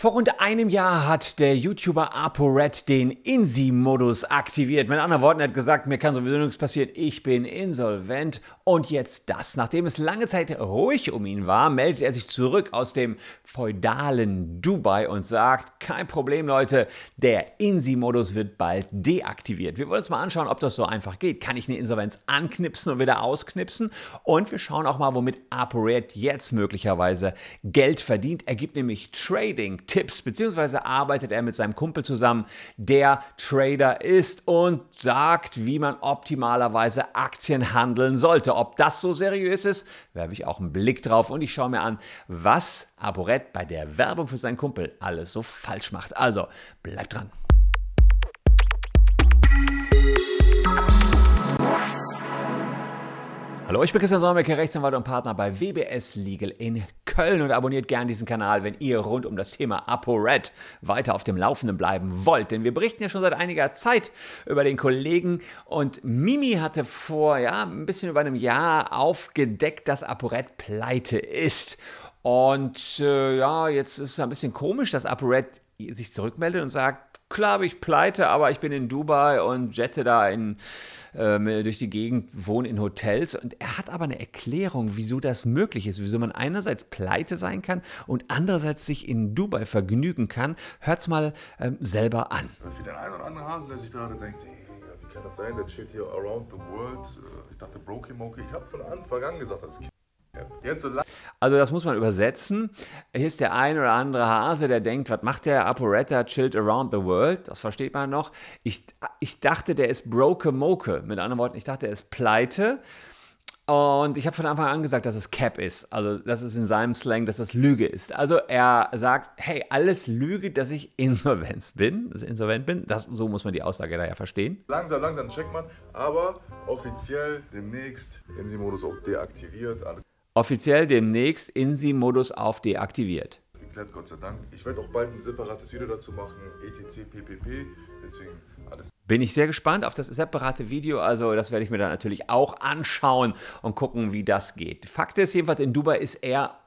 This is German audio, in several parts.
Vor rund einem Jahr hat der YouTuber ApoRed den INSI-Modus aktiviert. Mit anderen Worten, er hat gesagt, mir kann sowieso nichts passieren, ich bin insolvent. Und jetzt das. Nachdem es lange Zeit ruhig um ihn war, meldet er sich zurück aus dem feudalen Dubai und sagt, kein Problem Leute, der INSI-Modus wird bald deaktiviert. Wir wollen uns mal anschauen, ob das so einfach geht. Kann ich eine Insolvenz anknipsen und wieder ausknipsen? Und wir schauen auch mal, womit ApoRed jetzt möglicherweise Geld verdient. Er gibt nämlich Trading Tipps, beziehungsweise arbeitet er mit seinem Kumpel zusammen, der Trader ist und sagt, wie man optimalerweise Aktien handeln sollte. Ob das so seriös ist, werfe ich auch einen Blick drauf und ich schaue mir an, was Aboret bei der Werbung für seinen Kumpel alles so falsch macht. Also, bleibt dran. Hallo, ich bin Christian Solmecke, Rechtsanwalt und Partner bei WBS Legal in Köln und abonniert gerne diesen Kanal, wenn ihr rund um das Thema ApoRed weiter auf dem Laufenden bleiben wollt. Denn wir berichten ja schon seit einiger Zeit über den Kollegen und Mimi hatte vor ja, ein bisschen über einem Jahr aufgedeckt, dass ApoRed pleite ist. Und äh, ja, jetzt ist es ein bisschen komisch, dass ApoRed sich zurückmeldet und sagt, klar bin ich pleite, aber ich bin in Dubai und jette da in, äh, durch die Gegend, wohne in Hotels. Und er hat aber eine Erklärung, wieso das möglich ist, wieso man einerseits pleite sein kann und andererseits sich in Dubai vergnügen kann. Hört's mal ähm, selber an. Für den einen oder anderen Hasen, der sich gerade denkt, wie kann das sein, der chillt hier around the world. Ich dachte, Brokey Mokey, ich habe von Anfang an gesagt, das ist also das muss man übersetzen. Hier ist der ein oder andere Hase, der denkt, was macht der Aporetta chilled around the world? Das versteht man noch. Ich, ich dachte, der ist broke moke. Mit anderen Worten, ich dachte, er ist pleite. Und ich habe von Anfang an gesagt, dass es Cap ist. Also, das ist in seinem Slang, dass das Lüge ist. Also, er sagt, hey, alles Lüge, dass ich insolvent bin. Dass ich insolvent bin. Das, so muss man die Aussage daher verstehen. Langsam, langsam checkt man. Aber offiziell demnächst Insi-Modus auch deaktiviert. Alles offiziell demnächst INSI-Modus auf deaktiviert. Geklärt, Gott sei Dank. Ich werde auch bald ein separates Video dazu machen, etc. ppp. Deswegen alles. Bin ich sehr gespannt auf das separate Video. Also, das werde ich mir dann natürlich auch anschauen und gucken, wie das geht. Fakt ist jedenfalls, in Dubai ist er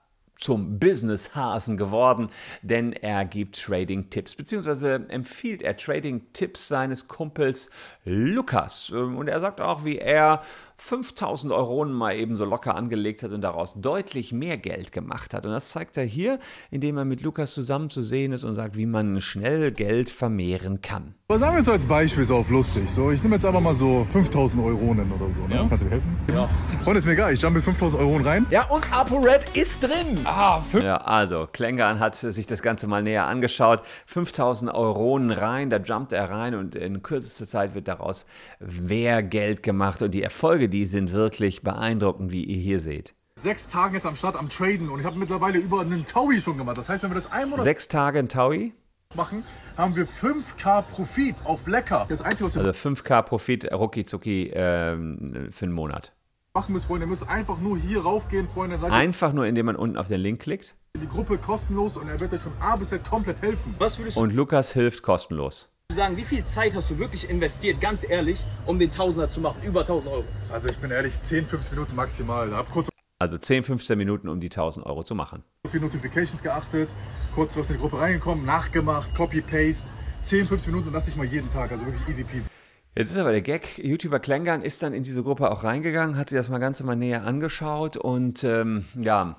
zum Business-Hasen geworden, denn er gibt Trading-Tipps, beziehungsweise empfiehlt er Trading-Tipps seines Kumpels Lukas. Und er sagt auch, wie er 5000 Euronen mal eben so locker angelegt hat und daraus deutlich mehr Geld gemacht hat. Und das zeigt er hier, indem er mit Lukas zusammen zu sehen ist und sagt, wie man schnell Geld vermehren kann. Was sagen wir jetzt als Beispiel, ist auch lustig. So, ich nehme jetzt einfach mal so 5000 Euronen oder so. Ne? Ja. Kannst du mir helfen? Ja. Freunde, ist mir egal. Ich jump mit 5000 Euronen rein. Ja, und ApoRed ist drin. Ah, ja, also, Klängern hat sich das Ganze mal näher angeschaut. 5000 Euronen rein, da jumpt er rein und in kürzester Zeit wird daraus mehr Geld gemacht. Und die Erfolge, die sind wirklich beeindruckend, wie ihr hier seht. Sechs Tage jetzt am Start am Traden und ich habe mittlerweile über einen Taui schon gemacht. Das heißt, wenn wir das einmal Sechs Tage in Taui? machen, haben wir 5K Profit auf Lecker. Das Einzige, was wir also 5K Profit rucki zucki ähm, für einen Monat. Machen müsst, Freunde, ihr müsst einfach nur hier raufgehen, Freunde. Einfach nur, indem man unten auf den Link klickt. Die Gruppe kostenlos und er wird euch von A bis Z komplett helfen. Was würdest du und Lukas hilft kostenlos sagen, wie viel Zeit hast du wirklich investiert, ganz ehrlich, um den Tausender zu machen, über 1000 Euro? Also ich bin ehrlich, 10, 15 Minuten maximal. Hab kurz also 10, 15 Minuten, um die 1000 Euro zu machen. Auf die Notifications geachtet, kurz was in die Gruppe reingekommen, nachgemacht, Copy-Paste. 10, 15 Minuten und das nicht mal jeden Tag, also wirklich easy peasy. Jetzt ist aber der Gag, YouTuber Klängern ist dann in diese Gruppe auch reingegangen, hat sich das mal ganz mal näher angeschaut und ähm, ja,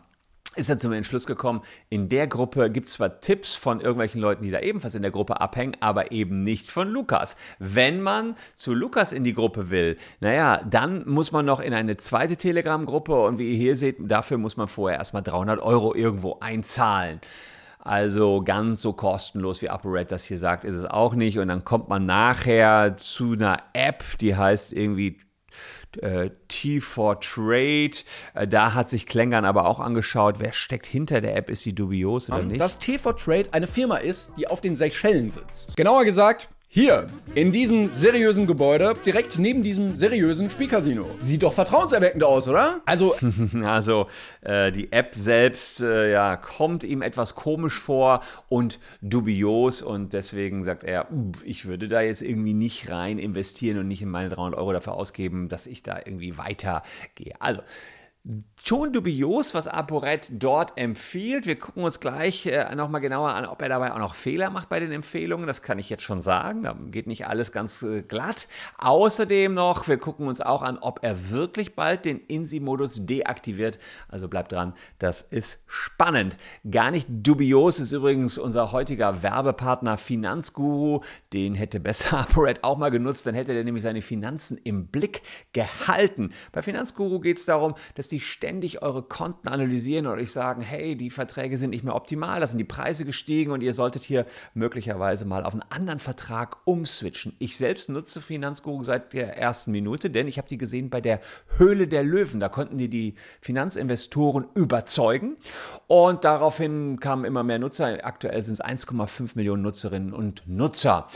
ist er zum Entschluss gekommen, in der Gruppe gibt es zwar Tipps von irgendwelchen Leuten, die da ebenfalls in der Gruppe abhängen, aber eben nicht von Lukas. Wenn man zu Lukas in die Gruppe will, naja, dann muss man noch in eine zweite Telegram-Gruppe und wie ihr hier seht, dafür muss man vorher erstmal 300 Euro irgendwo einzahlen. Also ganz so kostenlos wie ApoRed das hier sagt, ist es auch nicht. Und dann kommt man nachher zu einer App, die heißt irgendwie äh, T4 Trade. Äh, da hat sich Klängern aber auch angeschaut, wer steckt hinter der App, ist sie dubios oder nicht? Dass T4 Trade eine Firma ist, die auf den Seychellen sitzt. Genauer gesagt, hier, in diesem seriösen Gebäude, direkt neben diesem seriösen Spielcasino. Sieht doch vertrauenserweckend aus, oder? Also, also äh, die App selbst äh, ja, kommt ihm etwas komisch vor und dubios und deswegen sagt er, ich würde da jetzt irgendwie nicht rein investieren und nicht in meine 300 Euro dafür ausgeben, dass ich da irgendwie weitergehe. Also, Schon dubios, was ApoRed dort empfiehlt. Wir gucken uns gleich äh, nochmal genauer an, ob er dabei auch noch Fehler macht bei den Empfehlungen. Das kann ich jetzt schon sagen. Da geht nicht alles ganz äh, glatt. Außerdem noch, wir gucken uns auch an, ob er wirklich bald den INSI-Modus deaktiviert. Also bleibt dran, das ist spannend. Gar nicht dubios ist übrigens unser heutiger Werbepartner Finanzguru. Den hätte besser ApoRed auch mal genutzt, dann hätte er nämlich seine Finanzen im Blick gehalten. Bei Finanzguru geht es darum, dass die ständig eure Konten analysieren und euch sagen, hey, die Verträge sind nicht mehr optimal, da sind die Preise gestiegen und ihr solltet hier möglicherweise mal auf einen anderen Vertrag umswitchen. Ich selbst nutze Finanzguru seit der ersten Minute, denn ich habe die gesehen bei der Höhle der Löwen. Da konnten die die Finanzinvestoren überzeugen und daraufhin kamen immer mehr Nutzer. Aktuell sind es 1,5 Millionen Nutzerinnen und Nutzer.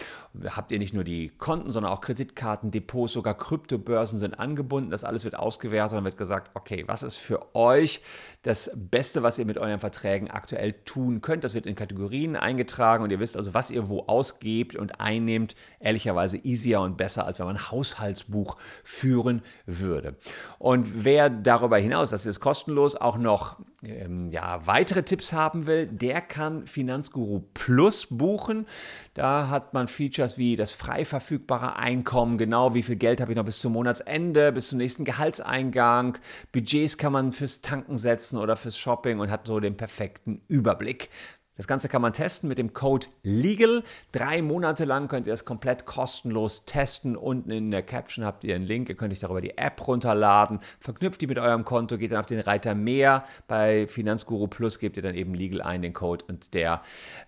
Habt ihr nicht nur die Konten, sondern auch Kreditkarten, Depots, sogar Kryptobörsen sind angebunden. Das alles wird ausgewertet und wird gesagt, okay, was ist für euch das Beste, was ihr mit euren Verträgen aktuell tun könnt. Das wird in Kategorien eingetragen und ihr wisst also, was ihr wo ausgebt und einnehmt. Ehrlicherweise easier und besser, als wenn man ein Haushaltsbuch führen würde. Und wer darüber hinaus, das ist kostenlos, auch noch ähm, ja, weitere Tipps haben will, der kann Finanzguru Plus buchen. Da hat man Features wie das frei verfügbare Einkommen, genau wie viel Geld habe ich noch bis zum Monatsende, bis zum nächsten Gehaltseingang. Budgets kann man fürs Tanken setzen oder fürs Shopping und hat so den perfekten Überblick. Das Ganze kann man testen mit dem Code LEGAL. Drei Monate lang könnt ihr es komplett kostenlos testen. Unten in der Caption habt ihr einen Link. Ihr könnt euch darüber die App runterladen. Verknüpft die mit eurem Konto, geht dann auf den Reiter mehr. Bei Finanzguru Plus gebt ihr dann eben Legal ein, den Code. Und der,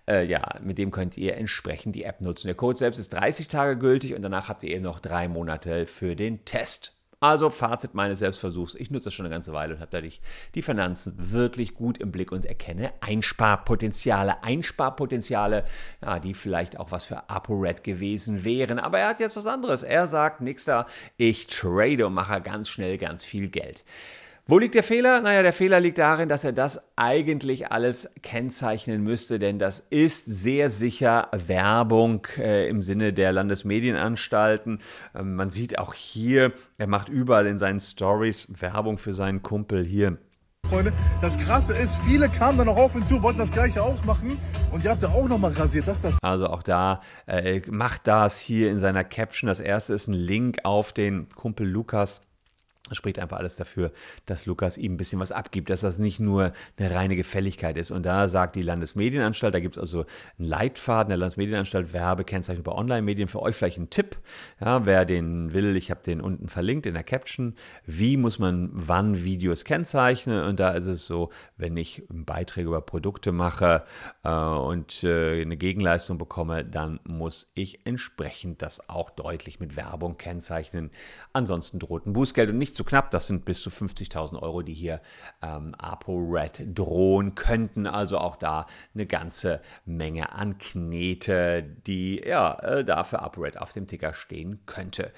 äh, ja, mit dem könnt ihr entsprechend die App nutzen. Der Code selbst ist 30 Tage gültig und danach habt ihr eben noch drei Monate für den Test. Also Fazit meines Selbstversuchs, ich nutze das schon eine ganze Weile und habe dadurch die Finanzen wirklich gut im Blick und erkenne Einsparpotenziale, Einsparpotenziale, ja, die vielleicht auch was für ApoRed gewesen wären. Aber er hat jetzt was anderes. Er sagt, nixter, ich trade und mache ganz schnell ganz viel Geld. Wo liegt der Fehler? Naja, der Fehler liegt darin, dass er das eigentlich alles kennzeichnen müsste, denn das ist sehr sicher Werbung äh, im Sinne der Landesmedienanstalten. Ähm, man sieht auch hier, er macht überall in seinen Stories Werbung für seinen Kumpel hier. Freunde, das Krasse ist, viele kamen dann noch auf und zu, wollten das Gleiche auch machen und ihr habt ja auch nochmal rasiert. Das das. Also auch da äh, macht das hier in seiner Caption. Das erste ist ein Link auf den Kumpel Lukas spricht einfach alles dafür, dass Lukas ihm ein bisschen was abgibt, dass das nicht nur eine reine Gefälligkeit ist. Und da sagt die Landesmedienanstalt, da gibt es also einen Leitfaden der Landesmedienanstalt, Werbekennzeichnung bei Online-Medien. Für euch vielleicht ein Tipp, ja, wer den will, ich habe den unten verlinkt in der Caption. Wie muss man wann Videos kennzeichnen? Und da ist es so, wenn ich Beiträge über Produkte mache äh, und äh, eine Gegenleistung bekomme, dann muss ich entsprechend das auch deutlich mit Werbung kennzeichnen. Ansonsten droht ein Bußgeld und nicht zu knapp. Das sind bis zu 50.000 Euro, die hier ähm, ApoRed drohen könnten. Also auch da eine ganze Menge an Knete, die ja äh, da ApoRed auf dem Ticker stehen könnte.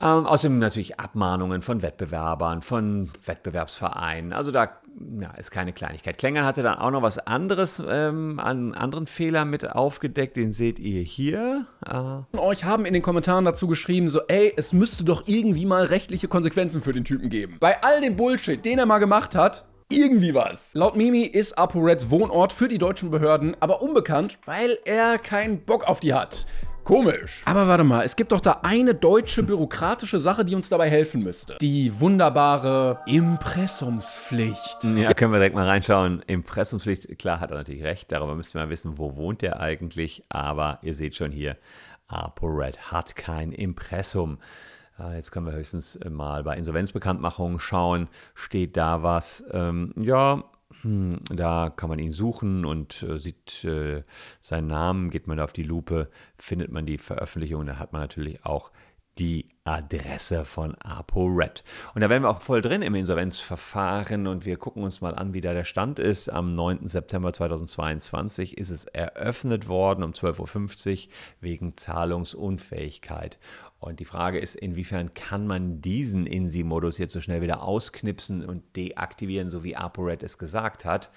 Ähm, außerdem natürlich Abmahnungen von Wettbewerbern, von Wettbewerbsvereinen. Also da ja, ist keine Kleinigkeit. Klängern hatte dann auch noch was anderes ähm, an anderen Fehlern mit aufgedeckt. Den seht ihr hier. Äh. Euch haben in den Kommentaren dazu geschrieben, so, ey, es müsste doch irgendwie mal rechtliche Konsequenzen für den Typen geben. Bei all dem Bullshit, den er mal gemacht hat, irgendwie was. Laut Mimi ist ApoReds Wohnort für die deutschen Behörden aber unbekannt, weil er keinen Bock auf die hat. Komisch. Aber warte mal, es gibt doch da eine deutsche bürokratische Sache, die uns dabei helfen müsste. Die wunderbare Impressumspflicht. Ja, können wir direkt mal reinschauen. Impressumspflicht, klar hat er natürlich recht. Darüber müssten wir mal wissen, wo wohnt er eigentlich. Aber ihr seht schon hier, ApoRed hat kein Impressum. Jetzt können wir höchstens mal bei Insolvenzbekanntmachungen schauen. Steht da was? Ähm, ja, da kann man ihn suchen und äh, sieht äh, seinen Namen, geht man da auf die Lupe, findet man die Veröffentlichung, da hat man natürlich auch die Adresse von ApoRed. Und da wären wir auch voll drin im Insolvenzverfahren und wir gucken uns mal an, wie da der Stand ist. Am 9. September 2022 ist es eröffnet worden um 12.50 Uhr wegen Zahlungsunfähigkeit. Und die Frage ist, inwiefern kann man diesen INSI-Modus jetzt so schnell wieder ausknipsen und deaktivieren, so wie ApoRed es gesagt hat.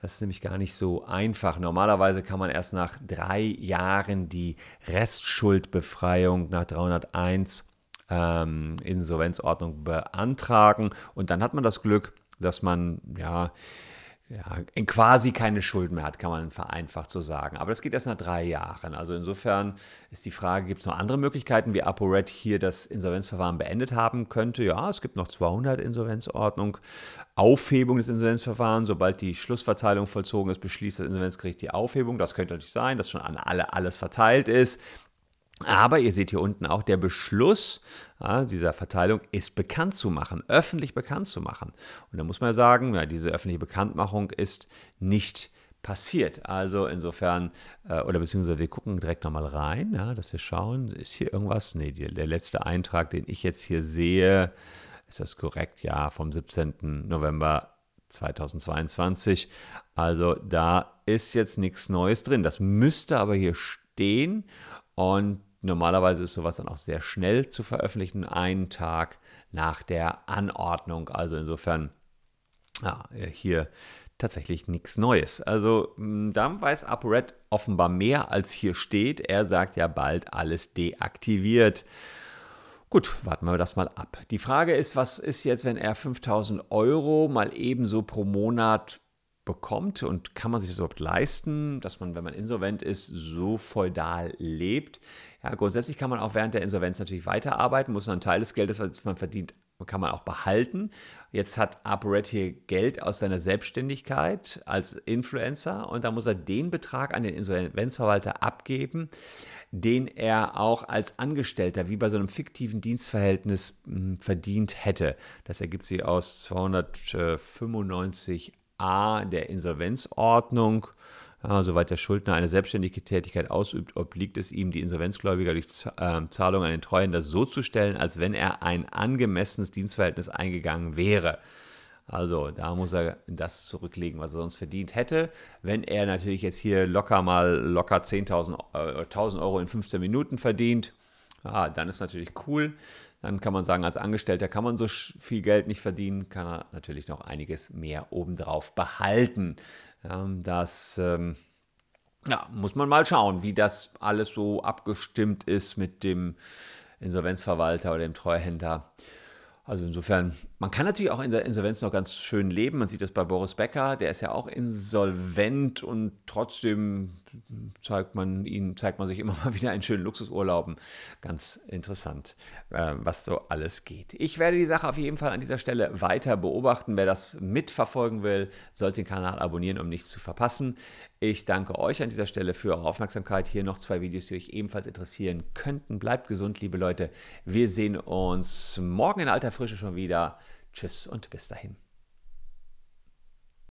Das ist nämlich gar nicht so einfach. Normalerweise kann man erst nach drei Jahren die Restschuldbefreiung nach 301 ähm, Insolvenzordnung beantragen. Und dann hat man das Glück, dass man ja ja, quasi keine Schulden mehr hat, kann man vereinfacht so sagen. Aber das geht erst nach drei Jahren. Also insofern ist die Frage, gibt es noch andere Möglichkeiten, wie ApoRed hier das Insolvenzverfahren beendet haben könnte? Ja, es gibt noch 200 Insolvenzordnung. Aufhebung des Insolvenzverfahrens, sobald die Schlussverteilung vollzogen ist, beschließt das Insolvenzgericht die Aufhebung. Das könnte natürlich sein, dass schon an alle alles verteilt ist. Aber ihr seht hier unten auch, der Beschluss ja, dieser Verteilung ist bekannt zu machen, öffentlich bekannt zu machen. Und da muss man sagen, ja, diese öffentliche Bekanntmachung ist nicht passiert. Also insofern, äh, oder beziehungsweise wir gucken direkt nochmal rein, ja, dass wir schauen, ist hier irgendwas? Nee, die, der letzte Eintrag, den ich jetzt hier sehe, ist das korrekt? Ja, vom 17. November 2022. Also da ist jetzt nichts Neues drin. Das müsste aber hier stehen. Und Normalerweise ist sowas dann auch sehr schnell zu veröffentlichen, einen Tag nach der Anordnung. Also insofern ja, hier tatsächlich nichts Neues. Also hm, da weiß ApoRed offenbar mehr, als hier steht. Er sagt ja bald alles deaktiviert. Gut, warten wir das mal ab. Die Frage ist, was ist jetzt, wenn er 5000 Euro mal ebenso pro Monat bekommt und kann man sich das überhaupt leisten, dass man, wenn man insolvent ist, so feudal lebt? Ja, grundsätzlich kann man auch während der Insolvenz natürlich weiterarbeiten, muss einen Teil des Geldes, das man verdient, kann man auch behalten. Jetzt hat ApoRed hier Geld aus seiner Selbstständigkeit als Influencer und da muss er den Betrag an den Insolvenzverwalter abgeben, den er auch als Angestellter wie bei so einem fiktiven Dienstverhältnis hm, verdient hätte. Das ergibt sich aus 295a der Insolvenzordnung ja, soweit der Schuldner eine selbstständige Tätigkeit ausübt, obliegt es ihm, die Insolvenzgläubiger durch ähm, Zahlung an den Treuhänder so zu stellen, als wenn er ein angemessenes Dienstverhältnis eingegangen wäre. Also da muss er das zurücklegen, was er sonst verdient hätte. Wenn er natürlich jetzt hier locker mal locker 10.000 äh, 1000 Euro in 15 Minuten verdient, ja, dann ist natürlich cool. Dann kann man sagen, als Angestellter kann man so viel Geld nicht verdienen, kann er natürlich noch einiges mehr obendrauf behalten. Ähm, das ähm, ja, muss man mal schauen, wie das alles so abgestimmt ist mit dem Insolvenzverwalter oder dem Treuhänder. Also insofern, man kann natürlich auch in der Insolvenz noch ganz schön leben. Man sieht das bei Boris Becker, der ist ja auch insolvent und trotzdem zeigt man ihn, zeigt man sich immer mal wieder einen schönen Luxusurlauben. Ganz interessant, äh, was so alles geht. Ich werde die Sache auf jeden Fall an dieser Stelle weiter beobachten. Wer das mitverfolgen will, sollte den Kanal abonnieren, um nichts zu verpassen. Ich danke euch an dieser Stelle für eure Aufmerksamkeit. Hier noch zwei Videos, die euch ebenfalls interessieren könnten. Bleibt gesund, liebe Leute. Wir sehen uns morgen in alter Frische schon wieder. Tschüss und bis dahin.